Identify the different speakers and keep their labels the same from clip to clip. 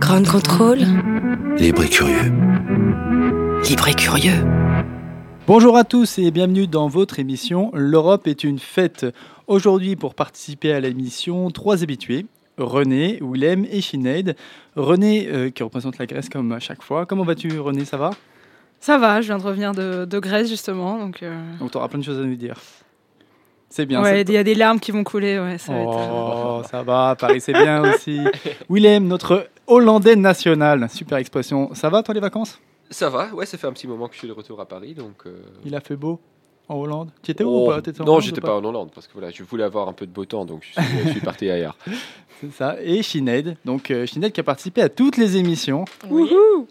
Speaker 1: Grand contrôle.
Speaker 2: Libre et curieux.
Speaker 1: Libre et curieux.
Speaker 3: Bonjour à tous et bienvenue dans votre émission L'Europe est une fête. Aujourd'hui, pour participer à l'émission, trois habitués. René, Willem et Sinead. René, euh, qui représente la Grèce comme à chaque fois. Comment vas-tu, René? Ça va?
Speaker 4: Ça va, je viens de revenir de, de Grèce justement, donc. euh,
Speaker 3: Donc, tu auras plein de choses à nous dire. C'est bien.
Speaker 4: ouais,
Speaker 3: ça.
Speaker 4: il y a des larmes qui vont couler, ouais, ça va être.
Speaker 3: Oh, ça va, Paris, c'est bien aussi. Willem, notre Hollandais national. Super expression. Ça va, toi, les vacances?
Speaker 5: Ça va, ouais, ça fait un petit moment que je suis de retour à Paris, donc. euh,
Speaker 3: Il a fait beau? En Hollande Tu étais où
Speaker 5: oh,
Speaker 3: ou pas? T'étais en
Speaker 5: Non,
Speaker 3: Hollande
Speaker 5: j'étais
Speaker 3: ou
Speaker 5: pas en Hollande parce que voilà, je voulais avoir un peu de beau temps, donc je suis, je suis parti ailleurs.
Speaker 3: C'est ça. Et Sinead. Donc, euh, Sinead qui a participé à toutes les émissions.
Speaker 6: Oui,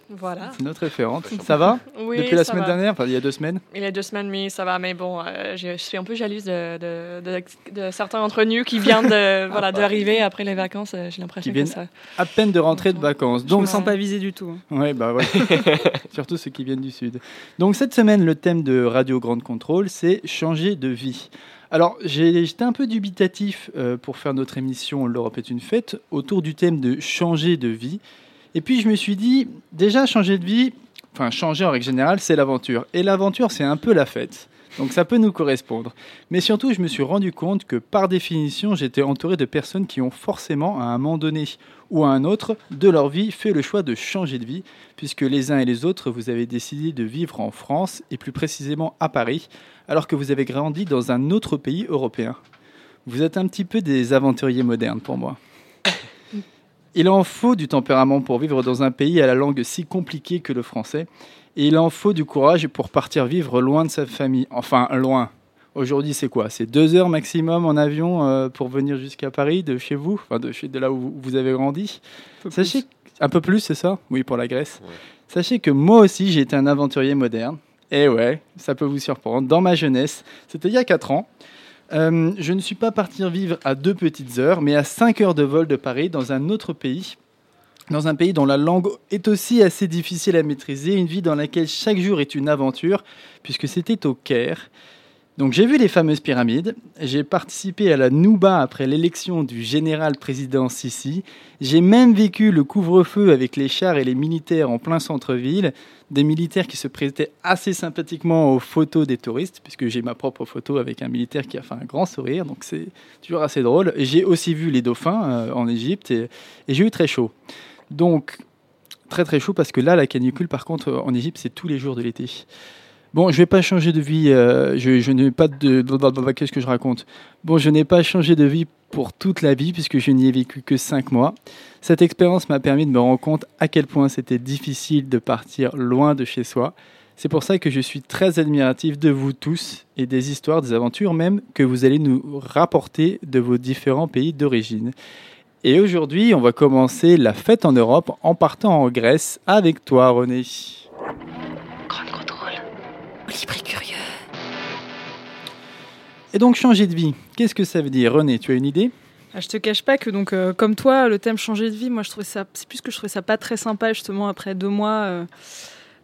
Speaker 6: voilà.
Speaker 3: C'est notre référente. Ça va?
Speaker 6: Oui,
Speaker 3: Depuis la
Speaker 6: ça
Speaker 3: semaine
Speaker 6: va.
Speaker 3: dernière? Enfin, il y a deux semaines?
Speaker 6: Il y a deux semaines, mais ça va. Mais bon, euh, je, je suis un peu jalouse de, de, de- de certains d'entre nous qui viennent de, voilà, d'arriver après les vacances. euh, J'ai l'impression
Speaker 3: Qui
Speaker 6: que
Speaker 3: viennent
Speaker 6: ça.
Speaker 3: À peine de rentrer de vacances.
Speaker 4: Je
Speaker 3: Donc,
Speaker 4: me sens pas visée du tout. hein.
Speaker 3: Ouais, bah ouais. Surtout ceux qui viennent du Sud. Donc cette semaine, le thème de Radio Grande Contrôle, c'est changer de vie. Alors j'étais un peu dubitatif euh, pour faire notre émission L'Europe est une fête autour du thème de changer de vie. Et puis je me suis dit, déjà changer de vie, enfin changer en règle générale, c'est l'aventure. Et l'aventure, c'est un peu la fête. Donc ça peut nous correspondre. Mais surtout, je me suis rendu compte que par définition, j'étais entouré de personnes qui ont forcément, à un moment donné ou à un autre de leur vie, fait le choix de changer de vie, puisque les uns et les autres, vous avez décidé de vivre en France, et plus précisément à Paris, alors que vous avez grandi dans un autre pays européen. Vous êtes un petit peu des aventuriers modernes pour moi. Il en faut du tempérament pour vivre dans un pays à la langue si compliquée que le français, et il en faut du courage pour partir vivre loin de sa famille. Enfin, loin. Aujourd'hui, c'est quoi? C'est deux heures maximum en avion euh, pour venir jusqu'à Paris, de chez vous, enfin de, chez, de là où vous- avez grandi? Sachez un peu plus, c'est ça? Oui, pour la Grèce.
Speaker 5: Ouais.
Speaker 3: Sachez que moi aussi, j'ai été un aventurier moderne. Et ouais, ça peut vous surprendre. Dans ma jeunesse, c'était il y a 4 ans. euh, je ne suis pas parti vivre à deux petites heures, mais à 5 heures de vol de Paris, dans un autre pays. Dans un pays dont la langue est aussi assez difficile à maîtriser, une vie dans laquelle chaque jour est une aventure, puisque c'était au Caire. Donc j'ai vu les fameuses pyramides, j'ai participé à la Nouba après l'élection du général président Sisi, j'ai même vécu le couvre-feu avec les chars et les militaires en plein centre-ville, des militaires qui se prêtaient assez sympathiquement aux photos des touristes, puisque j'ai ma propre photo avec un militaire qui a fait un grand sourire, donc c'est toujours assez drôle. J'ai aussi vu les dauphins euh, en Égypte et, et j'ai eu très chaud. Donc très très chaud parce que là la canicule par contre en Égypte c'est tous les jours de l'été. Bon, je vais pas changer de vie. euh, je, n'ai pas de. Qu'est-ce que je raconte? Bon, je n'ai pas changé de vie pour toute la vie puisque je n'y ai vécu que 5 mois. Cette expérience m'a permis de me rendre compte à quel point c'était difficile de partir loin de chez soi. C'est pour ça que je suis très admiratif de vous tous et des histoires, des aventures même que vous allez nous rapporter de vos différents pays d'origine. Et aujourd'hui, on va commencer la fête en Europe en partant en Grèce avec toi, René.
Speaker 1: Curieux.
Speaker 3: Et donc changer de vie, qu'est-ce que ça veut dire René, tu as une idée?
Speaker 4: Ah, Je te cache pas que donc euh, comme toi, le thème changer de vie, moi je trouvais ça, c'est plus que je trouvais ça pas très sympa justement après deux mois, euh,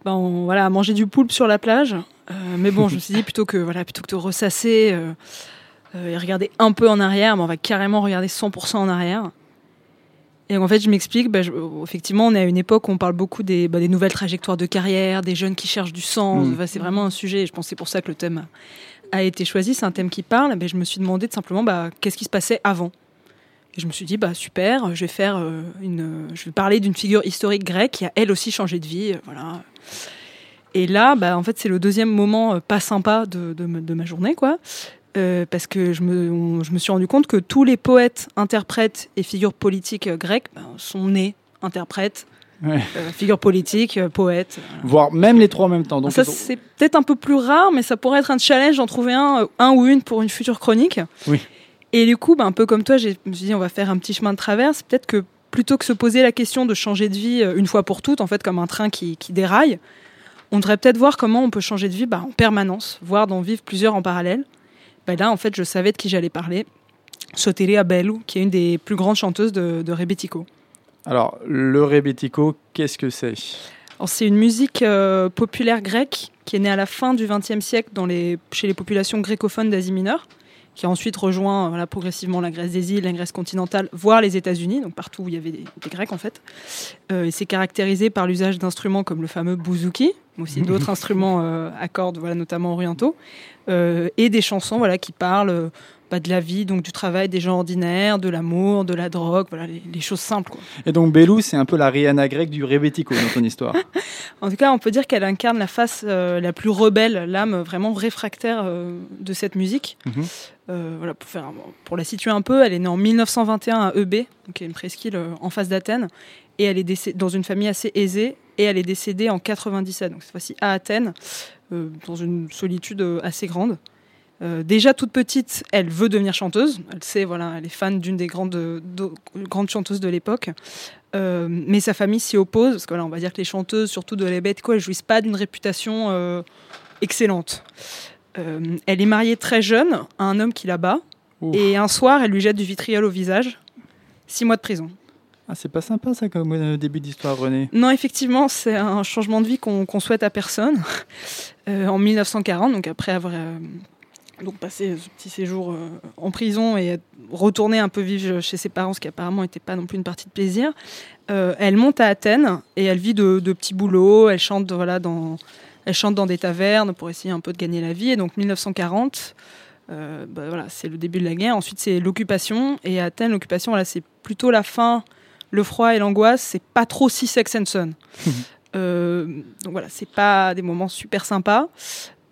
Speaker 4: ben, on- voilà, à manger du poulpe sur la plage. Euh, mais bon, je me suis dit plutôt que voilà, plutôt que de ressasser euh, euh, et regarder un peu en arrière, ben, on va carrément regarder 100% en arrière. Et en fait, je m'explique. je- effectivement, on est à une époque où on parle beaucoup des, des nouvelles trajectoires de carrière, des jeunes qui cherchent du sens.
Speaker 3: Mm.
Speaker 4: C'est vraiment un sujet. et Je pense que c'est pour ça que le thème a été choisi. C'est un thème qui parle. Mais je me suis demandé de simplement bah, qu'est-ce qui se passait avant? Et je me suis dit, bah super, je vais faire euh, une, je vais parler d'une figure historique grecque qui a elle aussi changé de vie, euh, voilà. Et là, bah en fait, c'est le deuxième moment euh, pas sympa de, de ma journée, quoi, Euh, parce que je me, on- je me suis rendu compte que tous les poètes, interprètes et figures politiques euh, grecques bah, sont nés interprètes,
Speaker 3: Ouais.
Speaker 4: euh, figures politiques, euh.
Speaker 3: Voire même les trois en même temps. Donc
Speaker 4: ça, c'est peut-être un peu plus rare, mais ça pourrait être un challenge d'en trouver un, un ou une pour une future chronique.
Speaker 3: Oui.
Speaker 4: Et du coup, bah, un peu comme toi, je me suis dit, on va faire un petit chemin de traverse. Peut-être que plutôt que se poser la question de changer de vie une fois pour toutes, en fait, comme un train qui, qui déraille, on devrait peut-être voir comment on peut changer de vie bah, en permanence, voire d'en vivre plusieurs en parallèle. Bah, là, en fait, je savais de qui j'allais parler. Soteria Bellu, qui est une des plus grandes chanteuses de, de Rebetiko.
Speaker 3: Alors, le rebetiko, qu'est-ce que c'est?
Speaker 4: C'est une musique euh, populaire grecque qui est née à la fin du XXe siècle dans les, chez les populations grécophones d'Asie mineure, qui a ensuite rejoint voilà, progressivement la Grèce des îles, la Grèce continentale, voire les États-Unis, donc partout où il y avait des, des Grecs en fait. Euh, et c'est caractérisé par l'usage d'instruments comme le fameux bouzouki, mais aussi d'autres instruments euh, à cordes, voilà, notamment orientaux, et des chansons voilà, qui parlent euh, bah, de la vie, donc du travail des gens ordinaires, de l'amour, de la drogue, voilà, les, les choses simples. Quoi.
Speaker 3: Et donc, Bellou, c'est un peu la Rihanna grecque du rebetiko dans ton histoire.
Speaker 4: En tout cas, on peut dire qu'elle incarne la face euh, la plus rebelle, l'âme vraiment réfractaire euh, de cette musique.
Speaker 3: Mhm.
Speaker 4: Euh, voilà, pour, faire, un- pour la situer un peu, elle est née en 1921 à EB, qui est une presqu'île euh, en face d'Athènes, et elle est décédée dans une famille assez aisée, et elle est décédée en 97, donc cette fois-ci à Athènes, euh, dans une solitude euh, assez grande. Euh, déjà toute petite, elle veut devenir chanteuse. Elle sait, voilà, elle est fan d'une des grandes, de- grandes chanteuses de l'époque. Euh, mais sa famille s'y oppose, parce que voilà, on va dire que les chanteuses, surtout de la bête, quoi, elles jouissent pas d'une réputation euh, excellente. Euh, elle est mariée très jeune à un homme qui la bat,
Speaker 3: Ouf.
Speaker 4: et un soir, elle lui jette du vitriol au visage. Six mois de prison.
Speaker 3: Ah, c'est pas sympa ça comme euh, début d'histoire, René.
Speaker 4: Non, effectivement, c'est un changement de vie qu'on qu'on souhaite à personne. Euh, en 1940, donc après avoir euh, donc passé ce petit séjour en prison et être retourné un peu vivre chez ses parents, ce qui apparemment n'était pas non plus une partie de plaisir, elle monte à Athènes et elle vit de, petits boulots. Elle chante, voilà, dans, elle chante dans des tavernes pour essayer un peu de gagner la vie. Et donc 1940. euh, bah, voilà, c'est le début de la guerre. Ensuite, c'est l'occupation. Et à Athènes, l'occupation, voilà, c'est plutôt la fin le froid et l'angoisse, c'est pas trop si sex and son. Euh, donc voilà, c'est pas des moments super sympas.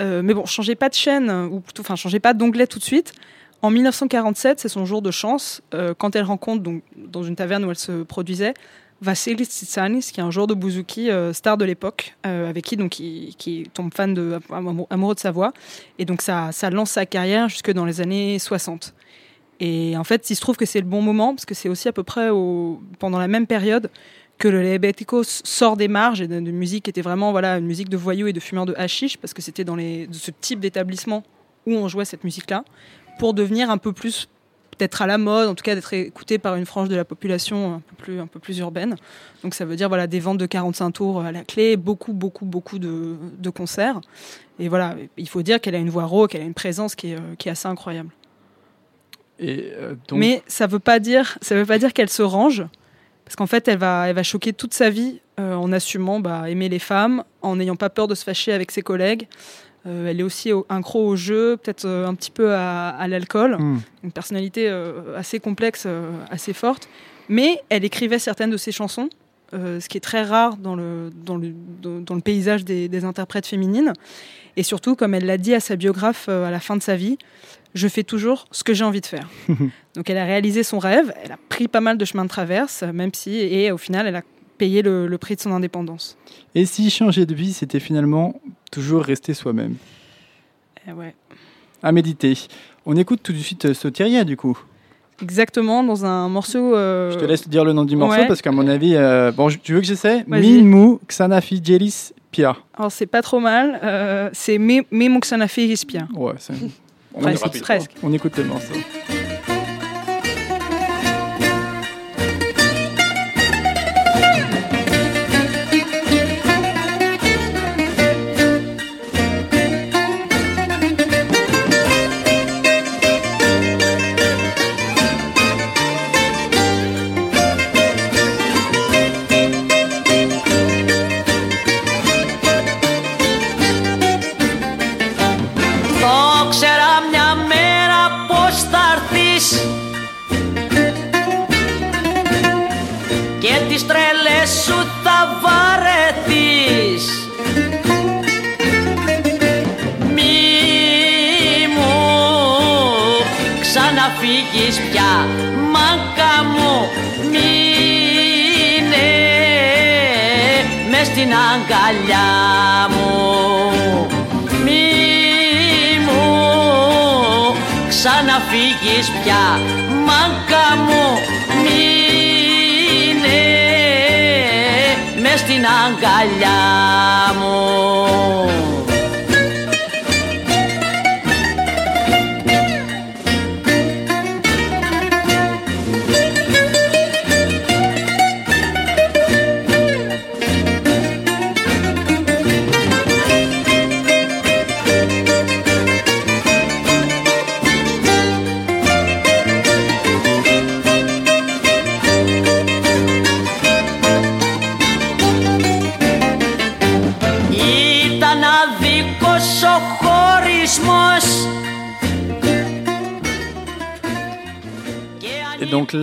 Speaker 4: Euh, mais bon, changez pas de chaîne, ou plutôt, enfin, changez pas d'onglet tout de suite. En 1947, c'est son jour de chance, euh, quand elle rencontre, donc, dans une taverne où elle se produisait, Vassilis Tsitsanis, qui est un joueur de bouzouki euh, star de l'époque, euh, avec qui donc qui, qui tombe fan de amou- amoureux de sa voix, et donc ça, ça lance sa carrière jusque dans les années 60. Et en fait, il se trouve que c'est le bon moment parce que c'est aussi à peu près pendant la même période que le Lebetiko sort des marges et de, musique qui était vraiment voilà une musique de voyous et de fumeurs de hashish parce que c'était dans les, ce type d'établissement où on jouait cette musique-là pour devenir un peu plus peut-être à la mode, en tout cas d'être écouté par une frange de la population un peu plus un peu plus urbaine. Donc ça veut dire voilà des ventes de 45 tours à la clé, beaucoup beaucoup beaucoup de, de concerts. Et voilà, il faut dire qu'elle a une voix rauque, elle a une présence qui est, euh, qui est assez incroyable.
Speaker 3: Et euh, donc,
Speaker 4: Mais ça veut pas dire, ça veut pas dire qu'elle se range, parce qu'en fait, elle va, elle va choquer toute sa vie euh, en assumant bah, aimer les femmes, en n'ayant pas peur de se fâcher avec ses collègues. Euh, elle est aussi au, incro au jeu, peut-être euh, un petit peu à, à l'alcool,
Speaker 3: hmm,
Speaker 4: une personnalité euh, assez complexe, euh, assez forte. Mais elle écrivait certaines de ses chansons, euh, ce qui est très rare dans le, dans le, dans, dans le paysage des, des interprètes féminines. Et surtout, comme elle l'a dit à sa biographe euh, à la fin de sa vie, je fais toujours ce que j'ai envie de faire. Donc elle a réalisé son rêve, elle a pris pas mal de chemins de traverse, même si, et au final, elle a payé le, le prix de son indépendance.
Speaker 3: Et si changer de vie, c'était finalement toujours rester soi-même
Speaker 4: Eh ouais.
Speaker 3: À méditer. On écoute tout de suite euh, Sotiria, du coup.
Speaker 4: Exactement, dans un morceau. euh,
Speaker 3: Je te laisse dire le nom du morceau
Speaker 4: ouais.
Speaker 3: parce qu'à mon avis, euh, bon, tu veux que j'essaie? Minmu Xanafi Jelis Pia.
Speaker 4: Alors c'est pas trop mal, c'est Me Me Moxanafi Rispia.
Speaker 3: Ouais, c'est- on,
Speaker 4: Presque,
Speaker 3: on écoute le morceau.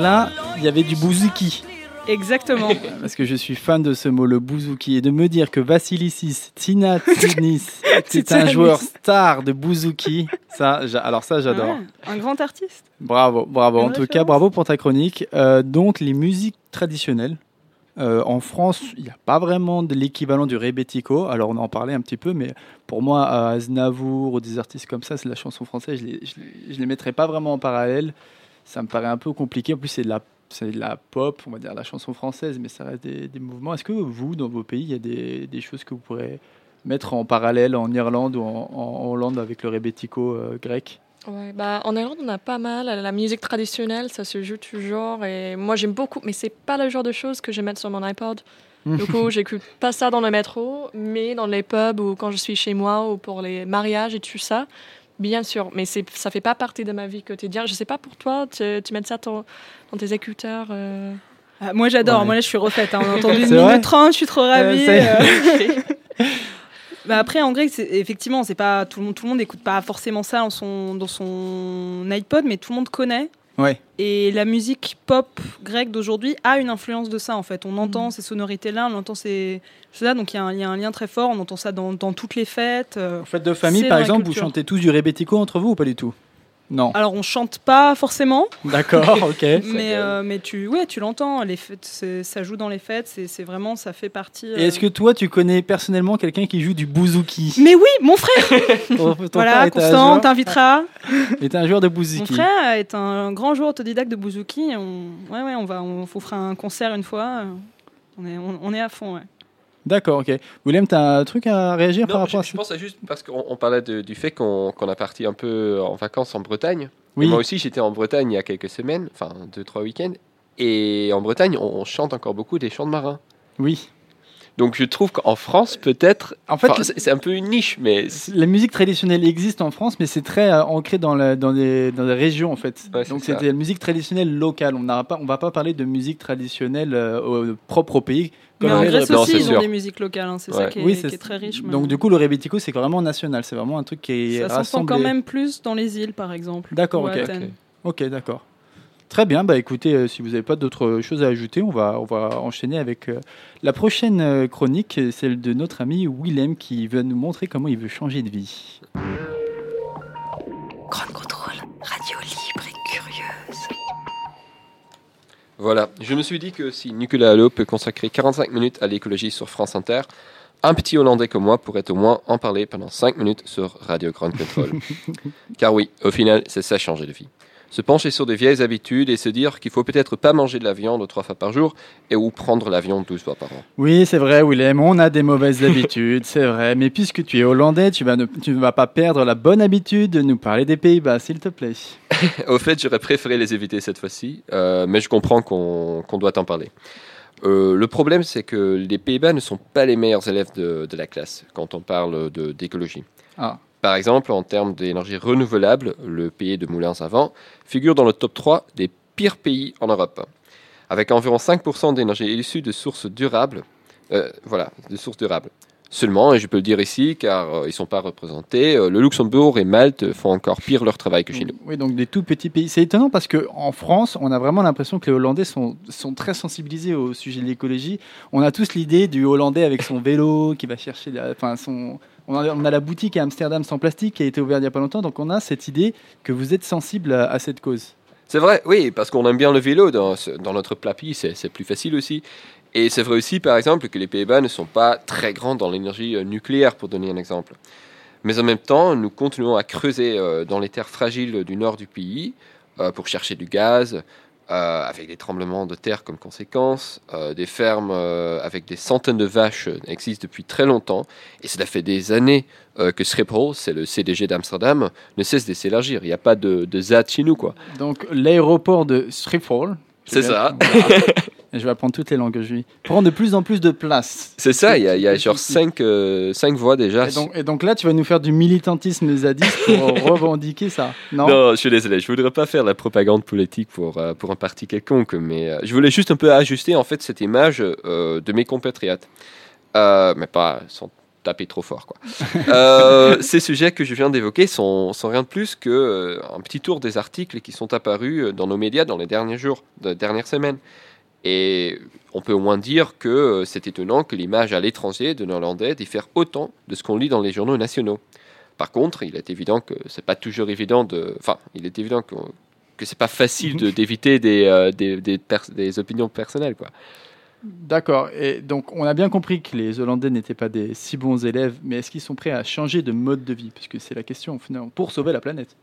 Speaker 3: Là, il y avait du bouzouki.
Speaker 4: Exactement.
Speaker 3: Parce que je suis fan de ce mot, le bouzouki. Et de me dire que Vassilisis Tinatsinis c'est un joueur star de bouzouki, ça, alors ça, j'adore.
Speaker 4: Un grand artiste.
Speaker 3: Bravo, bravo. En tout cas, bravo pour ta chronique. Euh, donc, les musiques traditionnelles. euh, en France, il n'y a pas vraiment de l'équivalent du rebetiko. Alors, on en parlait un petit peu, mais pour moi, à Aznavour ou des artistes comme ça, c'est la chanson française. Je ne les, les mettrais pas vraiment en parallèle. Ça me paraît un peu compliqué. En plus, c'est de la, c'est de la pop, on va dire la chanson française, mais ça reste des, des mouvements. Est-ce que vous, dans vos pays, il y a des, des choses que vous pourrez mettre en parallèle en Irlande ou en, en Hollande avec le rebetiko euh, grec?
Speaker 6: Ouais, bah, en Irlande, on a pas mal. La musique traditionnelle, ça se joue toujours. Et moi, j'aime beaucoup, mais c'est pas le genre de choses que je vais mettre sur mon iPod. Du coup, j'écoute pas ça dans le métro, mais dans les pubs ou quand je suis chez moi ou pour les mariages et tout ça, bien sûr. Mais c'est, ça fait pas partie de ma vie quotidienne. Je sais pas pour toi, tu, tu mets ça ton- dans tes écouteurs. euh,
Speaker 4: Ah, moi j'adore,
Speaker 3: Ouais.
Speaker 4: moi là je suis refaite. Hein. On a entendu une minute 30, je suis trop ravie. euh. Bah après en grec, effectivement, c'est pas tout le monde, tout le monde n'écoute pas forcément ça dans son dans son iPod, mais tout le monde connaît.
Speaker 3: Ouais.
Speaker 4: Et la musique pop grecque d'aujourd'hui a une influence de ça en fait. On entend ces sonorités-là, on entend ces ça, donc il y, a un- il y a un lien très fort. On entend ça dans, dans toutes les fêtes. euh.
Speaker 3: En fête de famille, par exemple, vous chantez tous du rebetiko entre vous ou pas du tout? Non.
Speaker 4: Alors on chante pas forcément,
Speaker 3: D'accord, ok.
Speaker 4: mais euh, mais tu ouais tu l'entends. Les fêtes, ça joue dans les fêtes. C'est vraiment ça fait partie.
Speaker 3: Et est-ce que toi, tu connais personnellement quelqu'un qui joue du bouzouki?
Speaker 4: Mais oui, mon frère.
Speaker 3: Ton- ton
Speaker 4: voilà, Constant, on t'invitera.
Speaker 3: est un joueur de
Speaker 4: Mon
Speaker 3: bouzouki.
Speaker 4: frère est un grand joueur autodidacte de bouzouki. On, ouais, ouais, on va, on fera un concert une fois. On est, on, on est à fond. Ouais.
Speaker 3: D'accord, ok. Willem, t'as un truc à réagir par rapport
Speaker 5: je,
Speaker 3: à
Speaker 5: je
Speaker 3: ça
Speaker 5: pense à juste parce qu'on on parlait de- du fait qu'on qu'on a parti un peu en vacances en Bretagne.
Speaker 3: Oui.
Speaker 5: Et moi aussi, j'étais en Bretagne il y a quelques semaines, enfin deux, trois week-ends. Et en Bretagne, on, on chante encore beaucoup des chants de marins.
Speaker 3: Oui.
Speaker 5: Donc je trouve qu'en France, peut-être.
Speaker 3: En fait,
Speaker 5: c'est un peu une niche, mais.
Speaker 3: la musique traditionnelle existe en France, mais c'est très euh, ancré dans, la- dans, les, dans les régions en fait.
Speaker 5: Ouais, c'est
Speaker 3: Donc
Speaker 5: ça.
Speaker 3: c'était la musique traditionnelle locale. On n'aura pas, on va pas parler de musique traditionnelle euh, au- propre au pays.
Speaker 4: Mais en Grèce aussi, ils ont des musiques locales. hein, C'est ça qui est,
Speaker 3: Oui,
Speaker 4: qui
Speaker 3: c'est-
Speaker 4: est très riche.
Speaker 3: Donc du coup, le rebetiko, c'est vraiment national. C'est vraiment un truc qui est
Speaker 4: ça s'entend
Speaker 3: rassemblé.
Speaker 4: quand même plus dans les îles, par exemple.
Speaker 3: D'accord, ok. Ok, d'accord. Très bien, bah écoutez, euh, si vous n'avez pas d'autres choses à ajouter, on va, on va enchaîner avec euh, la prochaine euh, chronique, euh, celle de notre ami Willem qui va nous montrer comment il veut changer de vie.
Speaker 1: Grand contrôle. Radio libre et curieuse.
Speaker 5: Voilà, je me suis dit que si Nicolas Allo peut consacrer 45 minutes à l'écologie sur France Inter, un petit Hollandais comme moi pourrait au moins en parler pendant 5 minutes sur Radio Grand Control. Car oui, au final, c'est ça changer de vie. Se pencher sur des vieilles habitudes et se dire qu'il faut peut-être pas manger de la viande trois fois par jour et ou prendre l'avion 12 fois par an.
Speaker 3: Oui, c'est vrai, Willem, on a des mauvaises habitudes, c'est vrai, mais puisque tu es hollandais, tu vas ne tu ne vas pas perdre la bonne habitude de nous parler des Pays-Bas, s'il te plaît.
Speaker 5: Au fait, j'aurais préféré les éviter cette fois-ci, euh, mais je comprends qu'on doit en parler. Euh, le problème, c'est que les Pays-Bas ne sont pas les meilleurs élèves de, de la classe quand on parle d'écologie.
Speaker 3: Ah.
Speaker 5: Par exemple, en termes d'énergie renouvelable, le pays de Moulins à Vent figure dans le top 3 des pires pays en Europe. Avec environ 5% d'énergie issue de sources durables, euh, voilà, de sources durables. Seulement, et je peux le dire ici, car euh, ils ne sont pas représentés, euh, le Luxembourg et Malte font encore pire leur travail que chez nous.
Speaker 3: Oui, donc des tout petits pays. C'est étonnant parce que en France, on a vraiment l'impression que les Hollandais sont, très sensibilisés au sujet de l'écologie. On a tous l'idée du Hollandais avec son vélo qui va chercher. On a, la boutique à Amsterdam sans plastique qui a été ouverte il n'y a pas longtemps, donc on a cette idée que vous êtes sensible à, cette cause.
Speaker 5: C'est vrai, oui, parce qu'on aime bien le vélo dans, dans notre c'est c'est plus facile aussi. Et c'est vrai aussi, par exemple, que les Pays-Bas ne sont pas très grands dans l'énergie euh, nucléaire, pour donner un exemple. Mais en même temps, nous continuons à creuser euh, dans les terres fragiles du nord du pays euh, pour chercher du gaz, euh, avec des tremblements de terre comme conséquence. Euh, des fermes euh, avec des centaines de vaches existent depuis très longtemps. Et cela fait des années que Schiphol, c'est le CDG d'Amsterdam, ne cesse de s'élargir. Il n'y a pas de, de ZAD chez nous, quoi.
Speaker 3: Donc l'aéroport de Schiphol.
Speaker 5: C'est ça.
Speaker 3: Voilà. Et je vais apprendre toutes les langues aujourd'hui. Prend de plus en plus de place.
Speaker 5: C'est ça, il y a, il y a genre 5 voix déjà.
Speaker 3: Et donc, et donc là, tu vas nous faire du militantisme zadiste pour revendiquer ça. Non,
Speaker 5: Non, je suis désolé, je voudrais pas faire la propagande politique pour, euh, pour un parti quelconque, mais euh, je voulais juste un peu ajuster en fait cette image euh, de mes compatriotes, Euh, mais pas sans taper trop fort quoi. Euh, ces sujets que je viens d'évoquer sont, sont rien de plus que euh, petit tour des articles qui sont apparus euh, dans nos médias dans les derniers jours, de dernières semaines. Et on peut au moins dire que euh, c'est étonnant que l'image à l'étranger de néerlandais diffère autant de ce qu'on lit dans les journaux nationaux. Par contre, il est évident que c'est pas toujours évident de. Enfin, il est évident que, que c'est pas facile de- d'éviter des, euh, des, des, pers- des opinions personnelles, quoi.
Speaker 3: D'accord. Et donc, on a bien compris que les Hollandais n'étaient pas des si bons élèves, mais est-ce qu'ils sont prêts à changer de mode de vie? Puisque c'est la question, finalement, pour sauver la planète,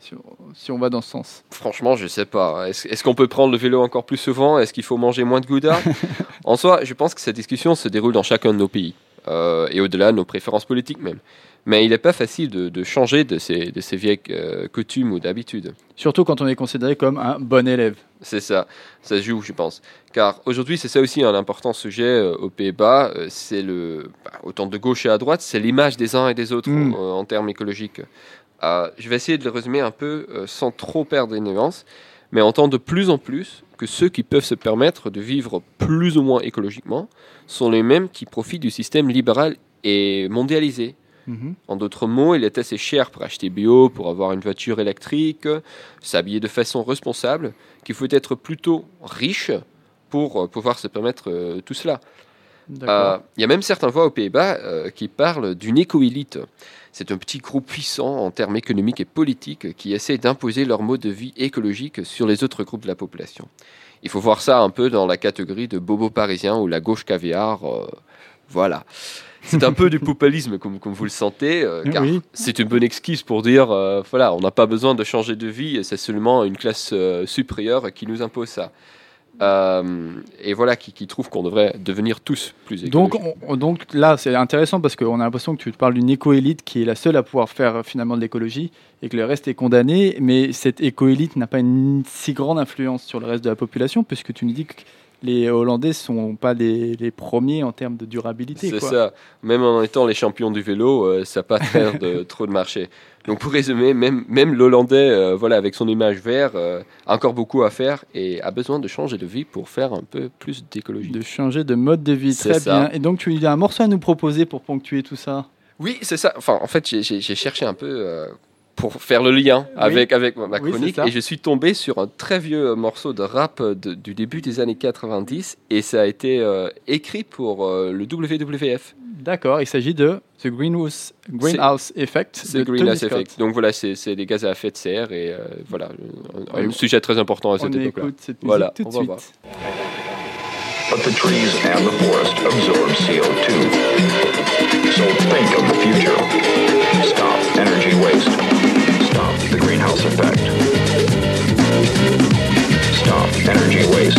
Speaker 3: si on, si on va dans ce sens.
Speaker 5: Franchement, je sais pas. Est-ce qu'on peut prendre le vélo encore plus souvent? Est-ce qu'il faut manger moins de gouda? En soi, je pense que cette discussion se déroule dans chacun de nos pays, euh, et au-delà de nos préférences politiques même. Mais il n'est pas facile de, de changer de ces, de ces vieilles euh, coutumes ou d'habitudes.
Speaker 3: Surtout quand on est considéré comme un bon élève.
Speaker 5: C'est ça, ça se joue, je pense. Car aujourd'hui, c'est ça aussi un important sujet euh, aux Pays-Bas. c'est le, bah, autant de gauche et à droite, c'est l'image des uns et des autres
Speaker 3: Mm.
Speaker 5: en termes écologiques. Euh, je vais essayer de le résumer un peu euh, sans trop perdre les nuances, mais on entend de plus en plus que ceux qui peuvent se permettre de vivre plus ou moins écologiquement sont les mêmes qui profitent du système libéral et mondialisé.
Speaker 3: Mhm.
Speaker 5: En d'autres mots, il est assez cher pour acheter bio, pour avoir une voiture électrique, s'habiller de façon responsable, qu'il faut être plutôt riche pour euh, pouvoir se permettre euh, tout cela. Euh, Il y a même certaines voix aux Pays-Bas euh, qui parlent d'une éco-élite. C'est un petit groupe puissant en termes économiques et politiques qui essaie d'imposer leur mode de vie écologique sur les autres groupes de la population. Il faut voir ça un peu dans la catégorie de bobo parisien ou la gauche caviar. euh, voilà. C'est un peu du populisme, comme, comme vous le sentez, euh, car
Speaker 3: Oui.
Speaker 5: c'est une bonne excuse pour dire, euh, voilà, on n'a pas besoin de changer de vie, c'est seulement une classe supérieure qui nous impose ça. Euh, et voilà, qui, qui trouve qu'on devrait devenir tous plus écologiques.
Speaker 3: Donc, on- donc là, c'est intéressant parce qu'on a l'impression que tu te parles d'une éco-élite qui est la seule à pouvoir faire euh, finalement de l'écologie et que le reste est condamné. Mais cette éco-élite n'a pas une si grande influence sur le reste de la population puisque tu nous dis que les Hollandais sont pas les, les premiers en termes de durabilité.
Speaker 5: C'est ça. Même en étant les champions du vélo, euh, ça n'a pas faire de, trop de marché. Donc pour résumer, même, même l'Hollandais, euh, voilà, avec son image vert, euh, a encore beaucoup à faire et a besoin de changer de vie pour faire un peu plus d'écologie.
Speaker 3: De changer de mode de vie. Très
Speaker 5: ça.
Speaker 3: bien. Et donc, tu as un morceau à nous proposer pour ponctuer tout ça?
Speaker 5: Oui, c'est ça. Enfin, en fait, j'ai- cherché un peu euh, pour faire le lien avec, avec ma
Speaker 3: Oui,
Speaker 5: chronique et je suis tombé sur un très vieux morceau de rap de- du début des années 90 et ça a été euh, écrit pour euh, le WWF.
Speaker 3: D'accord, il s'agit de The Greenhouse, Greenhouse Effect. De
Speaker 5: Greenhouse. Effect. Donc voilà, c'est c'est des gaz à effet de serre et euh, voilà, un, un sujet très important à cette
Speaker 3: On
Speaker 5: époque-là.
Speaker 3: écoute cette musique
Speaker 5: Voilà,
Speaker 3: tout
Speaker 5: on
Speaker 3: de
Speaker 5: va
Speaker 3: suite.
Speaker 5: voir.
Speaker 7: But the trees and the forest absorb CO2. So think of the future. Stop energy waste. Stop the greenhouse effect. Stop energy waste.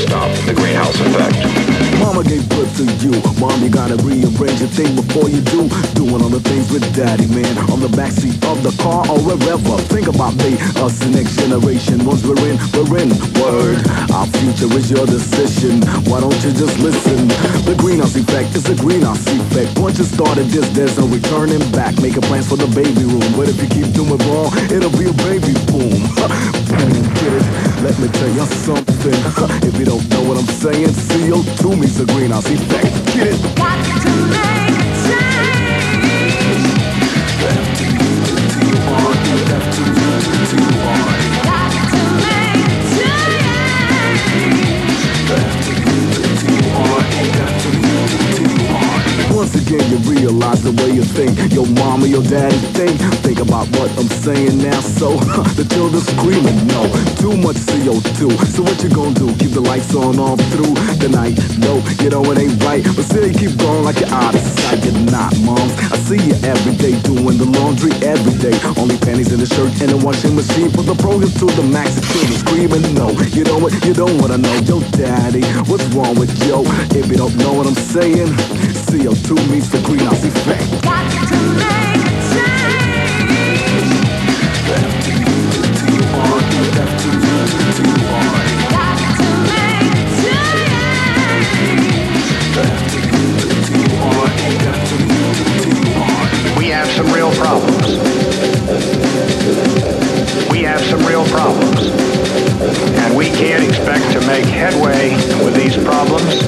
Speaker 7: Stop the greenhouse effect.
Speaker 8: Mama gave birth to you. Mom, you gotta rearrange your thing before you do. Doing all the things with daddy, man. On the backseat of the car or wherever. Think about me, us, the next generation. Once we're in, we're in. Word. Our future is your decision. Why don't you just listen? The greenhouse effect is a greenhouse effect. Once you started this, there's no returning back. Making plans for the baby room. But if you keep doing wrong, it'll be a baby boom. boom, get it? Let me tell you something. if you don't know what I'm saying, CO2 means the greenhouse effect. Get it? Again, you realize the way you think. Your mama, your daddy think. Think about what I'm saying now. So the children screaming, no, too much CO2. So what you gonna do? Keep the lights on all through the night? No, you know it ain't right. But still, you keep going like you're out of tie your knot, mom. I see you every day doing the laundry every day. Only panties in the shirt and a washing machine. Put the program to the max and children screaming no. You know what? You don't wanna know. Yo, daddy, what's wrong with yo? If you don't know what I'm saying, CO2 meets the greenhouse effect.
Speaker 9: Got to make a change. Got to make a
Speaker 10: We have some real problems. We have some real problems. And we can't expect to make headway with these problems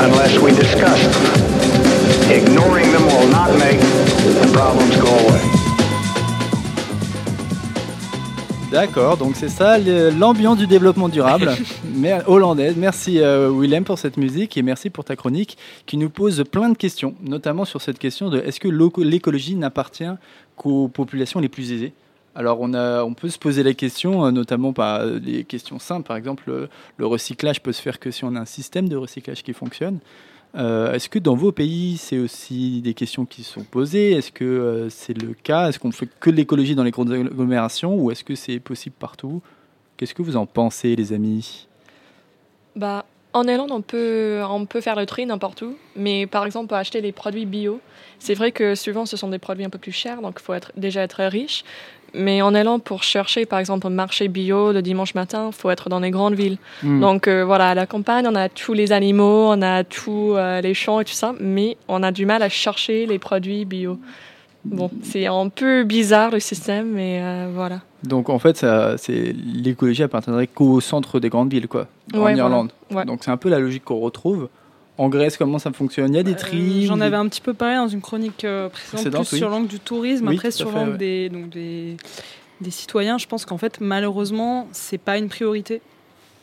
Speaker 10: unless we discuss them. Ignoring them will not make the problems go away.
Speaker 3: D'accord, donc c'est ça l'ambiance du développement durable hollandaise. Merci euh, Willem pour cette musique et merci pour ta chronique qui nous pose plein de questions, notamment sur cette question de est-ce que l'écologie n'appartient qu'aux populations les plus aisées? Alors on, a, on peut se poser la question, euh, notamment par euh, des questions simples, par exemple le, le recyclage peut se faire que si on a un système de recyclage qui fonctionne. Euh, Est-ce que dans vos pays, c'est aussi des questions qui sont posées? Est-ce que euh, c'est le cas? Est-ce qu'on fait que de l'écologie dans les grandes agglomérations ou est-ce que c'est possible partout? Qu'est-ce que vous en pensez, les amis?
Speaker 6: Bah, en Irlande, on peut, on peut faire le tri n'importe où, mais par exemple, pour acheter des produits bio, c'est vrai que souvent ce sont des produits un peu plus chers, donc il faut être, déjà être riche. Mais en Irlande, pour chercher par exemple un marché bio le dimanche matin, il faut être dans les grandes villes.
Speaker 3: Hmm.
Speaker 6: Donc euh, voilà, à la campagne, on a tous les animaux, on a tous euh, les champs et tout ça, mais on a du mal à chercher les produits bio. Bon, c'est un peu bizarre le système, mais euh, voilà.
Speaker 3: Donc en fait, c'est l'écologie appartiendrait qu'au centre des grandes villes, quoi, en
Speaker 6: Ouais,
Speaker 3: Irlande.
Speaker 6: voilà. Ouais.
Speaker 3: Donc c'est un peu la logique qu'on retrouve. En Grèce, comment ça fonctionne? Il y a des
Speaker 4: Euh, J'en
Speaker 3: ou
Speaker 4: avais un petit peu parlé dans une chronique euh, précédente,
Speaker 3: Précédente,
Speaker 4: plus
Speaker 3: oui.
Speaker 4: sur l'angle du tourisme,
Speaker 3: Oui,
Speaker 4: après sur l'angle
Speaker 3: ouais.
Speaker 4: des, donc des, des citoyens. Je pense qu'en fait, malheureusement, c'est pas une priorité.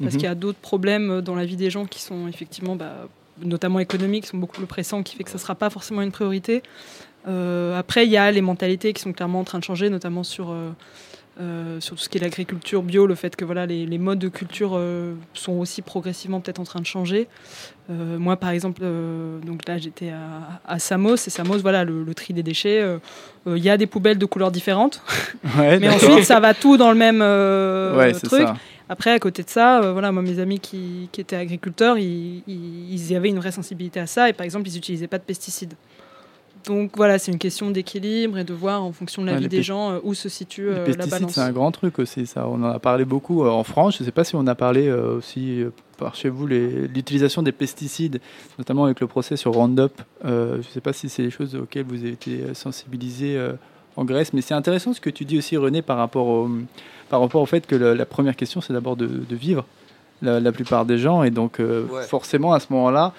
Speaker 4: Parce
Speaker 3: Mhm.
Speaker 4: qu'il y a d'autres problèmes dans la vie des gens qui sont effectivement, bah, notamment économiques, qui sont beaucoup plus pressants, qui fait que ça sera pas forcément une priorité. Euh, après, il y a les mentalités qui sont clairement en train de changer, notamment sur, euh, sur tout ce qui est l'agriculture bio, le fait que voilà, les, les modes de culture euh, sont aussi progressivement peut-être en train de changer. Euh, moi, par exemple, donc là, j'étais à, à Samos, et Samos, voilà, le, le tri des déchets. Il y a des poubelles de couleurs différentes,
Speaker 3: Ouais,
Speaker 4: mais ensuite, ça va tout dans le même
Speaker 3: Ouais,
Speaker 4: truc.
Speaker 3: ça.
Speaker 4: Après, à côté de ça, euh, voilà, moi, mes amis qui, qui étaient agriculteurs, ils, ils, ils avaient une vraie sensibilité à ça, et par exemple, ils n'utilisaient pas de pesticides. Donc voilà, c'est une question d'équilibre et de voir en fonction de la
Speaker 3: Ouais,
Speaker 4: vie des gens euh, où se situe
Speaker 3: Les
Speaker 4: euh, la
Speaker 3: pesticides,
Speaker 4: balance.
Speaker 3: c'est un grand truc aussi, ça. On en a parlé beaucoup euh, en France. Je ne sais pas si on a parlé euh, aussi euh, par chez vous l'utilisation des pesticides, notamment avec le procès sur Roundup. Euh, je ne sais pas si c'est des choses auxquelles vous avez été sensibilisé euh, en Grèce, mais c'est intéressant ce que tu dis aussi, René, par rapport au, par rapport au fait que la première question, c'est d'abord de, de vivre, la, la plupart des gens, et donc euh,
Speaker 5: Ouais.
Speaker 3: forcément à ce moment-là.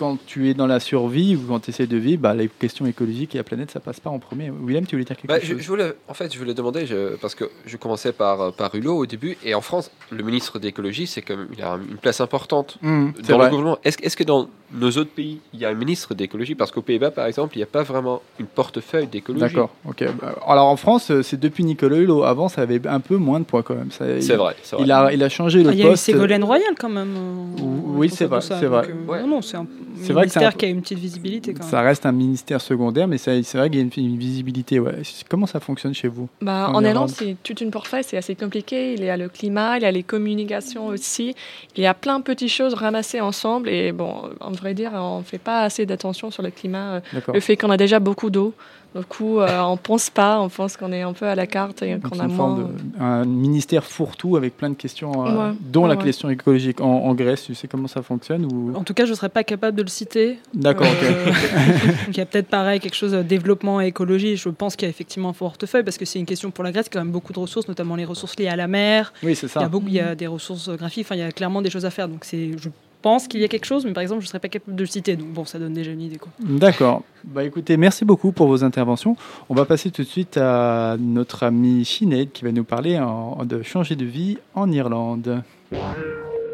Speaker 3: Quand tu es dans la survie ou quand tu essaies de vivre, bah, les questions écologiques et la planète, ça passe pas en premier. William, tu voulais dire quelque
Speaker 5: Bah,
Speaker 3: chose?
Speaker 5: je, je voulais, en fait, je voulais demander, je- parce que je commençais par, euh, par Hulot au début, et en France, le ministre d'écologie, c'est comme il a une place importante
Speaker 3: Mmh,
Speaker 5: dans
Speaker 3: vrai.
Speaker 5: le gouvernement. Est-ce, que dans nos autres pays, il y a un ministre d'écologie? Parce qu'aux Pays-Bas, par exemple, il n'y a pas vraiment une portefeuille d'écologie.
Speaker 3: D'accord, ok. Bah, Alors en France, euh, c'est depuis Nicolas Hulot. Avant, ça avait un peu moins de poids quand même.
Speaker 5: C'est vrai, c'est vrai.
Speaker 3: Il a, il a changé le
Speaker 4: Ah, Il y a eu
Speaker 3: poste.
Speaker 4: Ségolène Royal quand même. euh,
Speaker 3: Oui, c'est vrai, c'est vrai.
Speaker 4: euh,
Speaker 5: Ouais.
Speaker 4: Non, non, c'est un
Speaker 3: C'est vrai que c'est
Speaker 4: ministère
Speaker 3: un-
Speaker 4: qui a une petite visibilité quand même.
Speaker 3: Ça reste un ministère secondaire, mais c'est vrai qu'il y a une, une visibilité. Ouais. Comment ça fonctionne chez vous
Speaker 6: Bah,
Speaker 3: En
Speaker 6: en
Speaker 3: Irlande.
Speaker 6: C'est toute une portefeuille, c'est assez compliqué. Il y a le climat, il y a les communications aussi. Il y a plein de petites choses ramassées ensemble. Et bon, en vrai dire, on ne fait pas assez d'attention sur le climat. euh. Le fait qu'on a déjà beaucoup d'eau. Du coup, euh, on pense pas, on pense qu'on est un peu à la carte et qu'on a
Speaker 3: une
Speaker 6: moins.
Speaker 3: forme de- un ministère fourre-tout avec plein de questions, euh,
Speaker 6: Ouais,
Speaker 3: dont la
Speaker 6: ouais.
Speaker 3: question écologique. En, en Grèce, tu sais comment ça fonctionne ou...
Speaker 4: En tout cas, je ne serais pas capable de le citer.
Speaker 3: D'accord,
Speaker 4: Euh, donc il y a peut-être pareil quelque chose de développement et écologie. Je pense qu'il y a effectivement un portefeuille parce que c'est une question pour la Grèce, il y a quand même beaucoup de ressources, notamment les ressources liées à la mer.
Speaker 3: Oui, c'est
Speaker 4: Il y a
Speaker 3: ça.
Speaker 4: beaucoup, il y a des ressources graphiques. Enfin, il y a clairement des choses à faire. Donc je pense qu'il y a quelque chose, mais par exemple, je ne serais pas capable de le citer. Donc bon, ça donne déjà une idée. Quoi.
Speaker 3: D'accord. Bah écoutez, merci beaucoup pour vos interventions. On va passer tout de suite à notre ami Sinead qui va nous parler en- de changer de vie en Irlande.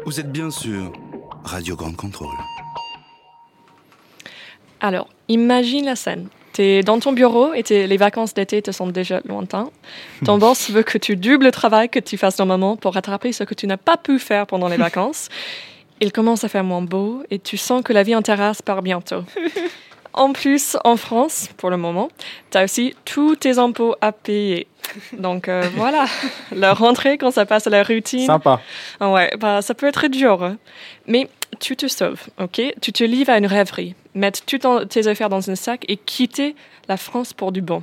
Speaker 2: Vous êtes bien sûr Radio Grande Contrôle.
Speaker 6: Alors, imagine la scène. Tu es dans ton bureau et t'es- les vacances d'été te semblent déjà lointains. Ton boss veut que tu doubles le travail que tu fasses normalement pour rattraper ce que tu n'as pas pu faire pendant les vacances. Il commence à faire moins beau et tu sens que la vie en terrasse part bientôt. en plus, en France, pour le moment, tu as aussi tous tes impôts à payer. Donc euh, voilà, la rentrée quand ça passe à la routine.
Speaker 3: Sympa.
Speaker 6: Ah Ouais, bah, ça peut être dur. hein. Mais tu te sauves, ok? Tu te livres à une rêverie. Mettre toutes tes affaires dans un sac et quitter la France pour du bon.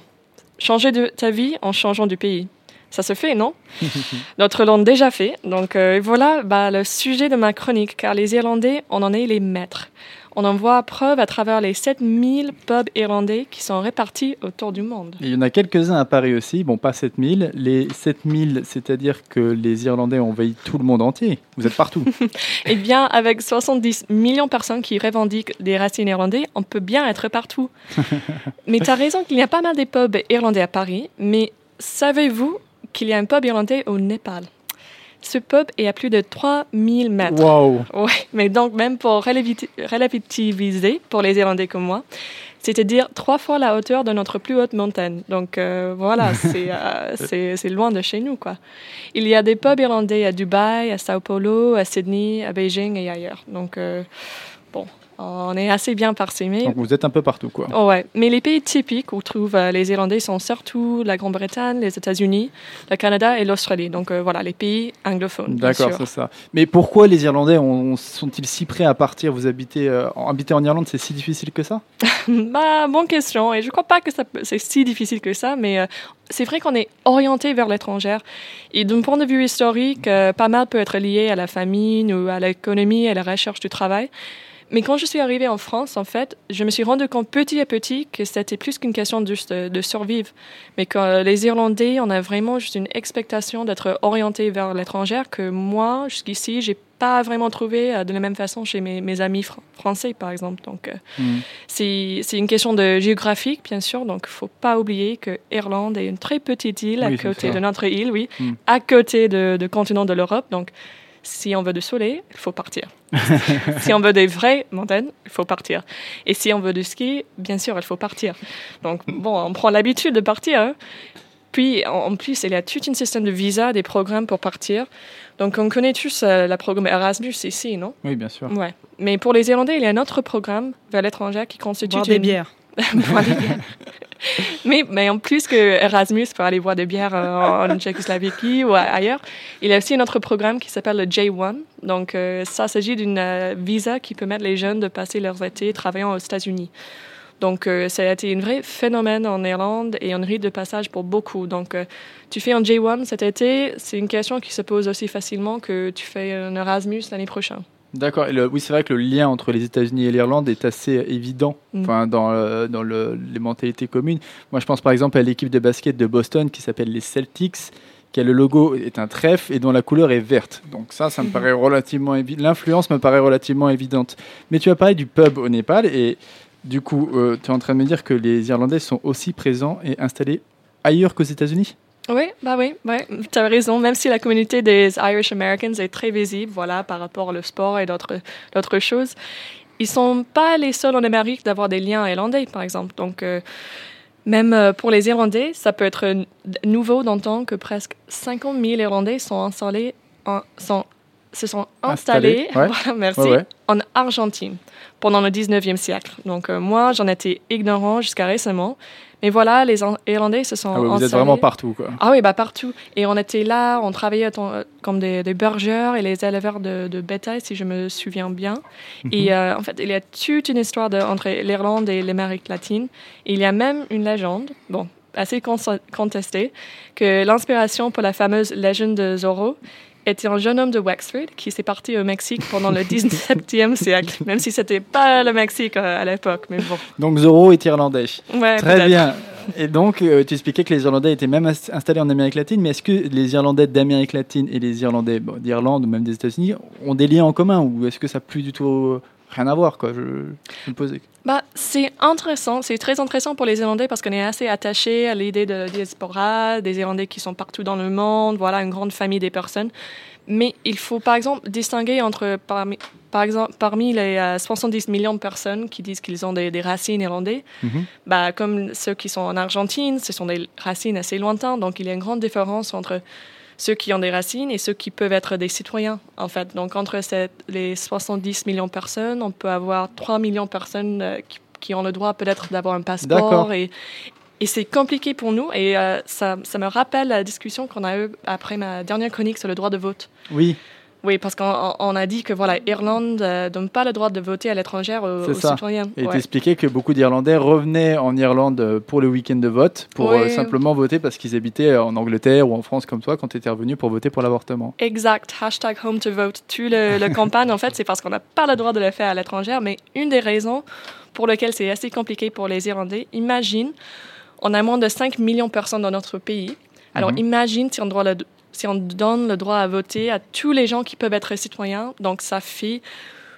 Speaker 6: Changer de ta vie en changeant du pays. Ça se fait, non? Notre l'ont déjà fait. Donc euh, voilà bah, le sujet de ma chronique, car les Irlandais, on en est les maîtres. On en voit preuve à travers les 7000 pubs irlandais qui sont répartis autour du monde.
Speaker 3: Et il y en a quelques-uns à Paris aussi, bon pas 7000. Les 7000, c'est-à-dire que les Irlandais ont envahi tout le monde entier. Vous êtes partout.
Speaker 6: Eh bien, avec 70 millions de personnes qui revendiquent des racines irlandaises, on peut bien être partout. mais tu as raison qu'il y a pas mal de pubs irlandais à Paris, mais savez-vous qu'il y a un pub irlandais au Népal Ce pub est à plus de 3000 mètres.
Speaker 3: Waouh
Speaker 6: Ouais, mais donc même pour relativi- relativiser pour les Irlandais comme moi, c'est-à-dire trois fois la hauteur de notre plus haute montagne. Donc euh, voilà, c'est euh, c'est- loin de chez nous, quoi. Il y a des pubs irlandais à Dubaï, à Sao Paulo, à Sydney, à Beijing et ailleurs. Donc euh, on est assez bien parsemés.
Speaker 3: Donc vous êtes un peu partout, quoi.
Speaker 6: Oh ouais, mais les pays typiques où trouvent euh, les Irlandais sont surtout la Grande-Bretagne, les États-Unis, le Canada et l'Australie. Donc euh, voilà, les pays anglophones.
Speaker 3: D'accord, c'est ça. Mais pourquoi les Irlandais ont- sont-ils si prêts à partir? Vous habitez, euh, en- habiter en Irlande, c'est si difficile que ça?
Speaker 6: Bah, bonne question. Et je crois pas que c'est si difficile que ça, mais euh, c'est vrai qu'on est orienté vers l'étranger. Et d'un point de vue historique, pas mal peut être lié à la famine ou à l'économie et à la recherche du travail. Mais quand je suis arrivée en France, en fait, je me suis rendu compte petit à petit que c'était plus qu'une question juste de, de survivre. Mais que euh, les Irlandais, on a vraiment juste une expectation d'être orienté vers l'étranger que moi, jusqu'ici, j'ai pas vraiment trouvé euh, de la même façon chez mes, mes amis fr- français, par exemple. Donc,
Speaker 3: Hmm.
Speaker 6: c'est une question de géographique, bien sûr. Donc, faut pas oublier que Irlande est une très petite île à
Speaker 3: Oui,
Speaker 6: côté de notre île, oui,
Speaker 3: Mm.
Speaker 6: à côté de, de continent de l'Europe. Donc, si on veut du soleil, il faut partir. si on veut des vraies montagnes, il faut partir. Et si on veut du ski, bien sûr, il faut partir. Donc, bon, on prend l'habitude de partir. hein. Puis, en, plus, il y a tout un système de visa, des programmes pour partir. Donc, on connaît tous euh, le programme Erasmus ici, non?
Speaker 3: Oui, bien sûr.
Speaker 6: Ouais. Mais pour les Irlandais, il y a un autre programme vers l'étranger qui constitue
Speaker 4: Boire des
Speaker 6: une-
Speaker 4: bières.
Speaker 6: Boire des bières. mais, mais en plus que Erasmus pour aller boire des bières euh, en Tchécoslovaquie ou ailleurs, il y a aussi un autre programme qui s'appelle le J1. Donc, euh, ça s'agit d'une euh, visa qui permet les jeunes de passer leurs étés travaillant aux États-Unis. Donc, euh, ça a été un vrai phénomène en Irlande et un rite de passage pour beaucoup. Donc, euh, tu fais un J1 cet été, c'est une question qui se pose aussi facilement que tu fais un Erasmus l'année prochaine.
Speaker 3: D'accord. Oui, c'est vrai que le lien entre les États-Unis et l'Irlande est assez évident
Speaker 6: Mm.
Speaker 3: enfin, dans, euh, dans le- les mentalités communes. Moi, je pense par exemple à l'équipe de basket de Boston qui s'appelle les Celtics, qui a le logo est un trèfle et dont la couleur est verte. Donc ça, ça me
Speaker 6: Mhm.
Speaker 3: paraît relativement évident. L'influence me paraît relativement évidente. Mais tu as parlé du pub au Népal et du coup, euh, tu es en train de me dire que les Irlandais sont aussi présents et installés ailleurs qu'aux États-Unis?
Speaker 6: Oui, bah oui, tu as raison. Même si la communauté des Irish Americans est très visible, voilà, par rapport au sport et d'autres choses, ils sont pas les seuls en Amérique d'avoir des liens irlandais, par exemple. Donc, euh, même euh, pour les Irlandais, ça peut être nouveau d'entendre que presque 50 000 Irlandais sont installés, en- sont, se sont installés,
Speaker 3: Installés, ouais.
Speaker 6: voilà, merci,
Speaker 3: Ouais, ouais.
Speaker 6: en Argentine pendant le 19e siècle. Donc, euh, moi, j'en étais ignorant jusqu'à récemment. Mais voilà, les An- Irlandais se sont
Speaker 3: Ah ouais, Vous êtes
Speaker 6: installés.
Speaker 3: vraiment partout. Quoi.
Speaker 6: Ah oui, bah partout. Et on était là, on travaillait euh, comme des, des bergeurs et les éleveurs de, de bétail, si je me souviens bien. Et euh, en fait, il y a toute une histoire de, entre l'Irlande et l'Amérique latine. Et il y a même une légende, bon, assez contestée, que l'inspiration pour la fameuse légende de Zorro était un jeune homme de Wexford qui s'est parti au Mexique pendant le 17e siècle, même si c'était pas le Mexique euh, à l'époque, mais bon.
Speaker 3: Donc Zorro est irlandais.
Speaker 6: Ouais,
Speaker 3: Très bien. Et donc, euh, tu expliquais que les Irlandais étaient même ins- installés en Amérique latine, mais est-ce que les Irlandais d'Amérique latine et les Irlandais bon, d'Irlande ou même des États-Unis ont des liens en commun ou est-ce que ça n'a plus du tout rien à voir quoi je, je me posais.
Speaker 6: Bah, c'est intéressant, c'est très intéressant pour les Irlandais parce qu'on est assez attaché à l'idée de la diaspora, des Irlandais qui sont partout dans le monde, voilà, une grande famille des personnes. Mais il faut par exemple distinguer entre, parmi, par exemple, parmi les euh, 70 millions de personnes qui disent qu'ils ont des, des racines irlandaises,
Speaker 3: Mhm.
Speaker 6: bah, comme ceux qui sont en Argentine, ce sont des racines assez lointaines, donc il y a une grande différence entre ceux qui ont des racines et ceux qui peuvent être des citoyens, en fait. Donc, entre cette- les 70 millions de personnes, on peut avoir 3 millions de personnes euh, qui, qui ont le droit peut-être d'avoir un passeport. Et, et c'est compliqué pour nous. Et euh, ça, ça me rappelle la discussion qu'on a eue après ma dernière chronique sur le droit de vote.
Speaker 3: Oui,
Speaker 6: Oui, parce qu'on on- on a dit que voilà, Irlande ne donne pas le droit de voter à l'étranger aux, aux
Speaker 3: ça.
Speaker 6: citoyens.
Speaker 3: et
Speaker 6: Ouais.
Speaker 3: t'expliquais que beaucoup d'Irlandais revenaient en Irlande euh, pour le week-end de vote, pour
Speaker 6: Oui.
Speaker 3: euh, simplement voter parce qu'ils habitaient en Angleterre ou en France comme toi quand tu étais revenu pour voter pour l'avortement.
Speaker 6: Exact. Hashtag home to vote. Tout le, le campagne, en fait, c'est parce qu'on n'a pas le droit de le faire à l'étranger. Mais une des raisons pour lesquelles c'est assez compliqué pour les Irlandais, imagine, on a moins de 5 millions de personnes dans notre pays. Alors
Speaker 3: Mhm.
Speaker 6: imagine si on, doit le- si on donne le droit à voter à tous les gens qui peuvent être citoyens. Donc ça fait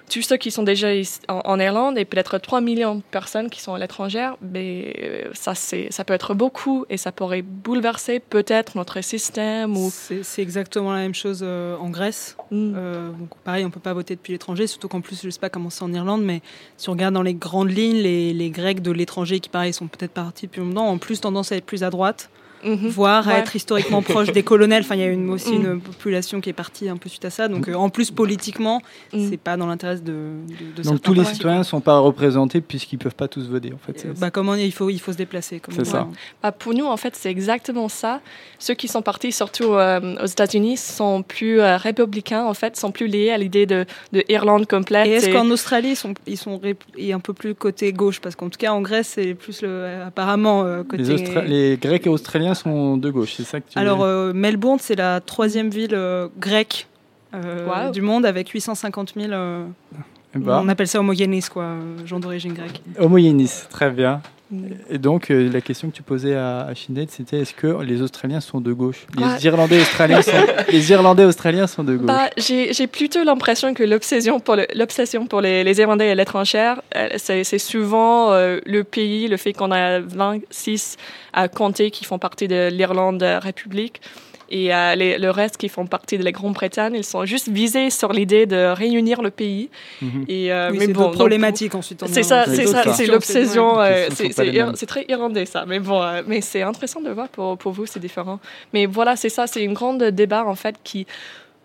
Speaker 6: tous ceux qui sont déjà en, en Irlande et peut-être 3 millions de personnes qui sont à l'étranger, mais euh, ça, ça peut être beaucoup et ça pourrait bouleverser peut-être notre système ou...
Speaker 4: C'est exactement la même chose euh, en Grèce.
Speaker 6: Mm.
Speaker 4: Euh, donc pareil, on peut pas voter depuis l'étranger, surtout qu'en plus, je sais pas comment c'est en Irlande, mais si on regarde dans les grandes lignes, les, les Grecs de l'étranger qui, pareil, sont peut-être partis depuis longtemps, ont plus tendance à être plus à droite,
Speaker 6: Mhm.
Speaker 4: voire à être historiquement proches des colonels. Enfin, il y a une, aussi
Speaker 6: Mm.
Speaker 4: une population qui est partie un peu suite à ça. Donc, euh, en plus, politiquement,
Speaker 6: Mm.
Speaker 4: c'est pas dans l'intérêt de, de, de
Speaker 3: Donc tous les citoyens ne sont pas représentés puisqu'ils peuvent pas tous voter en fait.
Speaker 4: Euh, bah, comment il faut, il faut se déplacer. comme
Speaker 3: C'est
Speaker 4: on
Speaker 3: ça.
Speaker 6: Bah, pour nous, en fait, c'est exactement ça. Ceux qui sont partis, surtout euh, aux États-Unis, sont plus euh, républicains, en fait, sont plus liés à l'idée de, de Irlande complète.
Speaker 4: Et est-ce
Speaker 6: et-
Speaker 4: qu'en Australie, ils sont, ils sont ré- et un peu plus côté gauche? Parce qu'en tout cas, en Grèce, c'est plus le, apparemment euh, côté.
Speaker 3: Les, Austra- les Grecs et Australiens sont de gauche, c'est ça que tu
Speaker 4: Alors, euh, Melbourne, c'est la troisième ville euh, grecque euh,
Speaker 6: Wow.
Speaker 4: du monde avec 850 000. euh,
Speaker 3: Eh ben,
Speaker 4: On appelle ça homogénéis, quoi, euh, gens d'origine grecque.
Speaker 3: Homogénéis, très bien.
Speaker 6: Mm.
Speaker 3: Et donc, euh, la question que tu posais à, à c'était est-ce que les Australiens sont de gauche Les
Speaker 6: Ouais.
Speaker 3: Irlandais australiens sont, les Irlandais australiens sont de gauche.
Speaker 6: Bah, j'ai plutôt l'impression que l'obsession pour, le- pour les, les Irlandais et l'étranger, euh, c'est souvent euh, le pays, le fait qu'on a 26 à compter qui font partie de l'Irlande République. Et euh, les- le reste qui font partie de la Grande-Bretagne, ils sont juste visés sur l'idée de réunir le pays.
Speaker 3: Mhm.
Speaker 6: Et, euh,
Speaker 4: Oui,
Speaker 6: mais
Speaker 4: c'est
Speaker 6: bon, donc,
Speaker 4: problématiques ensuite. en
Speaker 6: C'est ça, c'est ça, c'est l'obsession. euh, c'est très irlandais ça, mais bon, euh, mais c'est intéressant de voir pour, pour vous, c'est différent. Mais voilà, c'est ça, c'est une grande débat en fait qui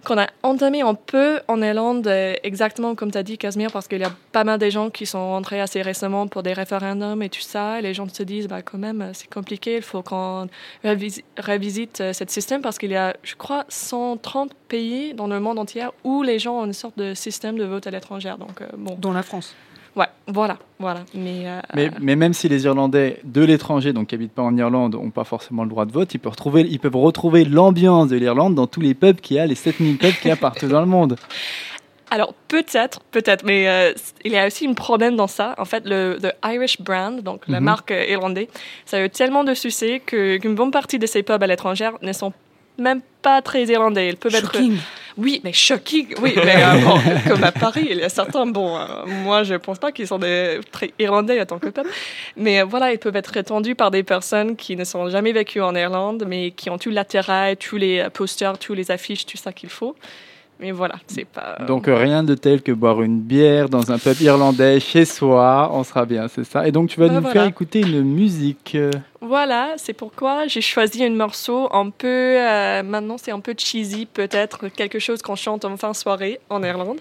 Speaker 6: qu'on a entamé un peu en Irlande, exactement comme tu as dit, Casimir, parce qu'il y a pas mal de gens qui sont rentrés assez récemment pour des référendums et tout ça, les gens se disent, bah, quand même, c'est compliqué, il faut qu'on révisi- révisite euh, ce système, parce qu'il y a, je crois, 130 pays dans le monde entier où les gens ont une sorte de système de vote à l'étranger. Donc, euh, bon,
Speaker 4: Dont la France.
Speaker 6: Ouais, voilà, voilà. Mais, euh,
Speaker 3: Mais, mais même si les Irlandais de l'étranger, donc qui habitent pas en Irlande, n'ont pas forcément le droit de vote, ils peuvent retrouver, ils peuvent retrouver l'ambiance de l'Irlande dans tous les pubs qu'il y a, les 7000 pubs qu'il y a partout dans le monde.
Speaker 6: Alors peut-être, peut-être, mais euh, il y a aussi un problème dans ça. En fait, le the Irish brand, donc la
Speaker 3: Mhm.
Speaker 6: marque euh, irlandaise, ça a eu tellement de succès que- qu'une bonne partie de ces pubs à l'étranger ne sont même pas très irlandais. Ils peuvent être. Oui, mais shocking, oui, mais euh, bon, comme à Paris, il y a certains, bon, euh, moi je pense pas qu'ils sont des très irlandais en tant que peuple, mais euh, voilà, ils peuvent être étendus par des personnes qui ne sont jamais vécues en Irlande, mais qui ont tout l'attirail, tous les posters, tous les affiches, tout ça qu'il faut. Mais voilà, c'est pas.
Speaker 3: Donc rien de tel que boire une bière dans un pub irlandais chez soi, on sera bien, c'est ça. Et donc tu vas
Speaker 6: Bah,
Speaker 3: nous
Speaker 6: voilà.
Speaker 3: faire écouter une musique.
Speaker 6: Voilà, c'est pourquoi j'ai choisi un morceau un peu. euh, maintenant, c'est un peu cheesy, peut-être, quelque chose qu'on chante en fin de soirée en Irlande.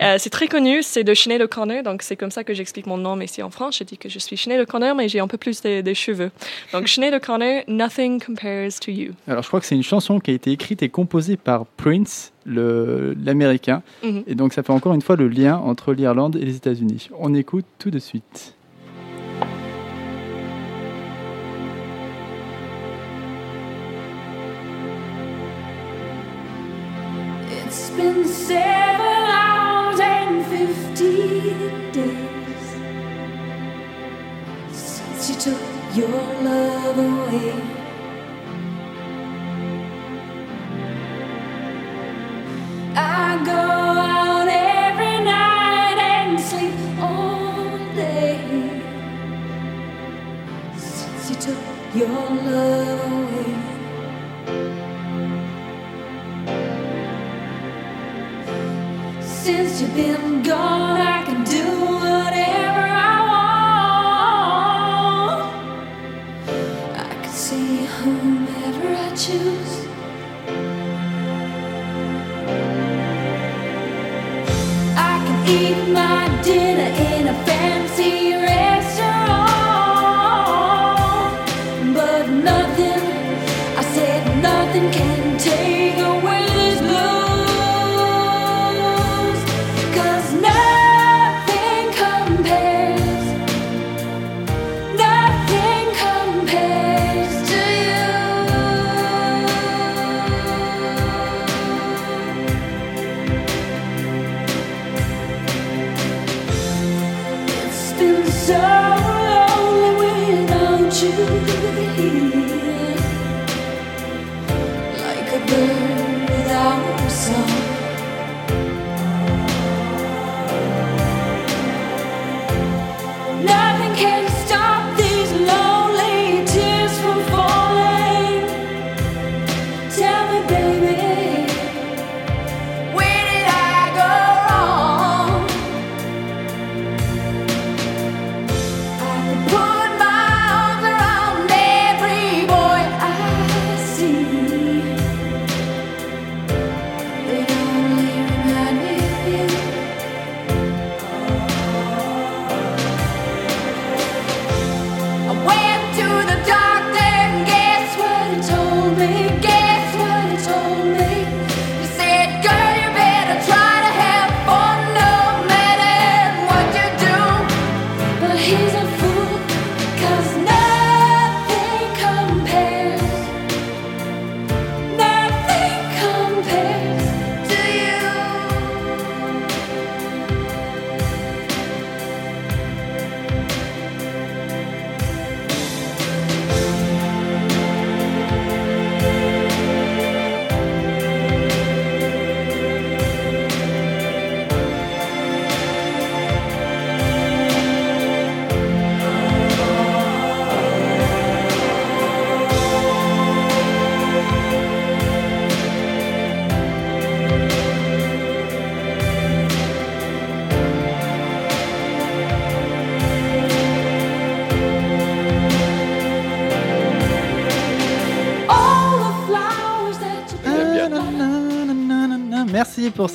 Speaker 6: Euh, c'est très connu, c'est de Sinead O'Connor, donc c'est comme ça que j'explique mon nom, mais ici en France, je dis que je suis Sinead O'Connor, mais j'ai un peu plus de, de cheveux. Donc Sinead O'Connor, Nothing Compares to You.
Speaker 3: Alors je crois que c'est une chanson qui a été écrite et composée par Prince, l'américain.
Speaker 6: Mhm.
Speaker 3: Et donc ça fait encore une fois le lien entre l'Irlande et les États-Unis. On écoute tout de suite.
Speaker 11: You took your love away. Since you've been gone, I can do whatever I want. I can see whomever I choose. I can eat my dinner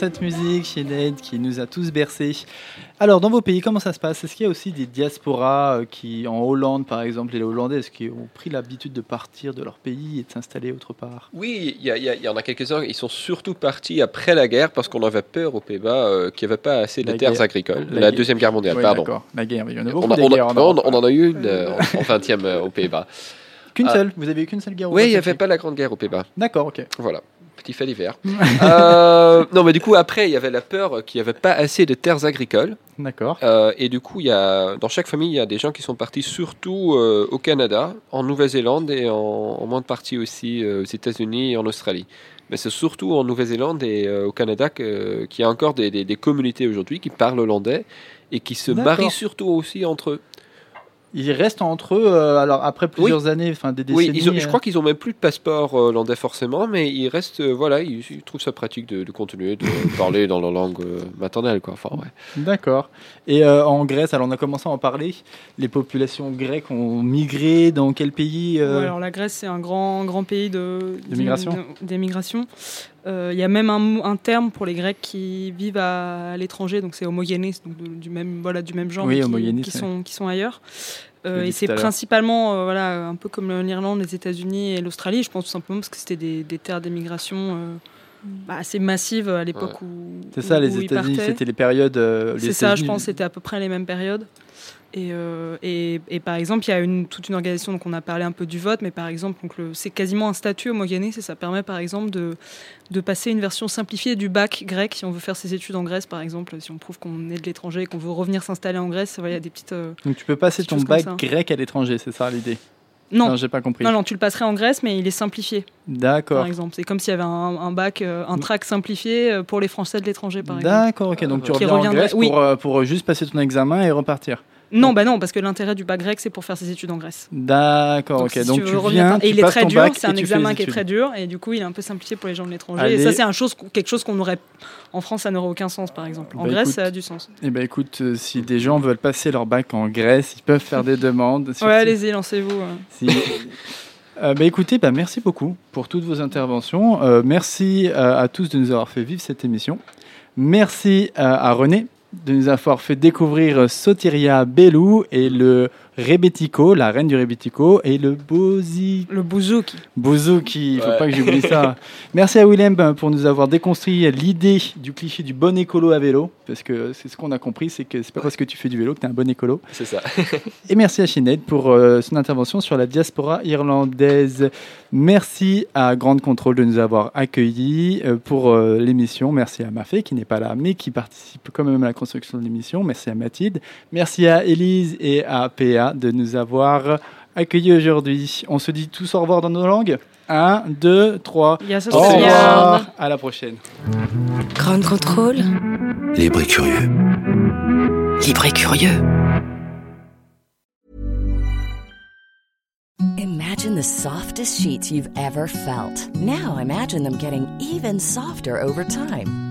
Speaker 3: cette musique, Sinead, qui nous a tous bercés. Alors, dans vos pays, comment ça se passe? Est-ce qu'il y a aussi des diasporas euh, qui, en Hollande par exemple, les Hollandais, est-ce qu'ils ont pris l'habitude de partir de leur pays et de s'installer autre part?
Speaker 5: Oui, il y, en a quelques-uns. Ils sont surtout partis après la guerre parce qu'on avait peur aux Pays-Bas euh, qu'il n'y avait pas assez de
Speaker 3: La
Speaker 5: terres
Speaker 3: guerre.
Speaker 5: agricoles.
Speaker 3: La.
Speaker 5: Deuxième Guerre mondiale,
Speaker 3: Oui,
Speaker 5: pardon.
Speaker 3: La guerre, il y en a
Speaker 5: On,
Speaker 3: beaucoup
Speaker 5: a- on a-
Speaker 3: en
Speaker 5: on-
Speaker 3: Europe.
Speaker 5: on en a eu une euh, en 20e euh, aux Pays-Bas.
Speaker 3: Qu'une
Speaker 5: Ah.
Speaker 3: seule Vous avez eu qu'une seule guerre
Speaker 5: Oui, il n'y avait pas la Grande Guerre aux Pays-Bas.
Speaker 3: D'accord, ok.
Speaker 5: Voilà, petit fait d'hiver. Euh, non, mais du coup, après, il y avait la peur qu'il n'y avait pas assez de terres agricoles.
Speaker 3: D'accord.
Speaker 5: Euh, et du coup, il y a, dans chaque famille, il y a des gens qui sont partis surtout euh, au Canada, en Nouvelle-Zélande et en, en moindre partie aussi euh, aux États-Unis et en Australie. Mais c'est surtout en Nouvelle-Zélande et au Canada qu'il y a encore des, des- des communautés aujourd'hui qui parlent hollandais et qui se marient surtout aussi entre eux.
Speaker 3: Ils restent entre eux, euh, alors après plusieurs années, enfin des
Speaker 5: Oui,
Speaker 3: décennies.
Speaker 5: ils ont- je
Speaker 3: euh,
Speaker 5: crois qu'ils ont même plus de passeport euh, hollandais forcément, mais ils restent, euh, voilà, ils, ils trouvent ça pratique de, de continuer de parler dans leur langue euh, maternelle, quoi. Enfin, ouais.
Speaker 3: D'accord. Et euh, en Grèce, alors on a commencé à en parler. Les populations grecques ont migré dans quel pays euh,
Speaker 4: Ouais, alors la Grèce, c'est un grand, grand pays de,
Speaker 3: De migration.
Speaker 4: de- d'émigration. Euh, Il y a même un, terme pour les Grecs qui vivent à, à l'étranger, donc c'est homogénés, donc de- du même, voilà, du même genre,
Speaker 3: Oui,
Speaker 4: qui, sont, qui sont ailleurs. Euh, et c'est principalement, euh, voilà, un peu comme l'Irlande, les États-Unis et l'Australie. Je pense tout simplement parce que c'était des, des terres d'émigration euh, bah, assez massives à l'époque où.
Speaker 3: C'est ça,
Speaker 4: où-
Speaker 3: les États-Unis, c'était les périodes. euh,
Speaker 4: C'est ça, je pense, c'était à peu près les mêmes périodes. Et, euh, et, et par exemple, il y a une, toute une organisation, donc on a parlé un peu du vote, mais par exemple, c'est quasiment un statut homogéné, c'est- ça permet par exemple de, de passer une version simplifiée du bac grec si on veut faire ses études en Grèce, par exemple, si on prouve qu'on est de l'étranger et qu'on veut revenir s'installer en Grèce, voilà, il y a des petites... euh,
Speaker 3: Donc tu peux passer ton bac grec à l'étranger, c'est ça l'idée?
Speaker 4: Non,
Speaker 3: j'ai pas compris.
Speaker 4: Non, non, tu le passerais en Grèce, mais il est simplifié.
Speaker 3: D'accord.
Speaker 4: Par exemple, c'est comme s'il y avait un, un bac, euh, un track simplifié euh, pour les Français de l'étranger, par exemple.
Speaker 3: D'accord, ok. Donc tu reviens en Grèce pour, euh, pour juste passer ton examen et repartir.
Speaker 4: Non, bah non, parce que l'intérêt du bac grec, c'est pour faire ses études en Grèce.
Speaker 3: D'accord,
Speaker 4: Donc,
Speaker 3: ok.
Speaker 4: si
Speaker 3: Donc
Speaker 4: tu
Speaker 3: tu viens,
Speaker 4: et il est très dur, c'est un examen qui est très dur et du coup il est un peu simplifié pour les gens de l'étranger.
Speaker 3: Allez.
Speaker 4: Et ça c'est un chose, quelque chose qu'on aurait en France ça n'aurait aucun sens par exemple. En
Speaker 3: Bah,
Speaker 4: Grèce
Speaker 3: écoute,
Speaker 4: ça a du sens.
Speaker 3: Eh ben écoute, euh, si des gens veulent passer leur bac en Grèce, ils peuvent faire des demandes.
Speaker 4: Ouais allez-y lancez-vous.
Speaker 3: Si- Euh, bah, écoutez, bah, merci beaucoup pour toutes vos interventions. Euh, merci euh, à tous de nous avoir fait vivre cette émission. Merci à René de nous avoir fait découvrir euh, Sotiria Bellou et le Rebetiko, la reine du Rebetiko, et le Bozi...
Speaker 4: Le bouzouki.
Speaker 3: Bouzouki, il faut
Speaker 5: Ouais.
Speaker 3: pas que j'oublie ça. Merci à Willem pour nous avoir déconstruit l'idée du cliché du bon écolo à vélo, parce que c'est ce qu'on a compris, c'est que c'est pas parce que tu fais du vélo que tu es un bon écolo.
Speaker 5: C'est ça.
Speaker 3: Et merci à Sinead pour euh, son intervention sur la diaspora irlandaise. Merci à Grande Contrôle de nous avoir accueillis euh, pour euh, l'émission. Merci à Mafé qui n'est pas là mais qui participe quand même à la construction de l'émission. Merci à Mathilde. Merci à Élise et à PA de nous avoir accueillis aujourd'hui. On se dit tous au revoir dans nos langues. 1, 2, 3.
Speaker 4: Yes,
Speaker 3: Au revoir. À la prochaine.
Speaker 1: Grande contrôle.
Speaker 2: Libre et curieux.
Speaker 1: Libre et curieux.
Speaker 12: Imagine the softest sheets you've ever felt. Now imagine them getting even softer over time.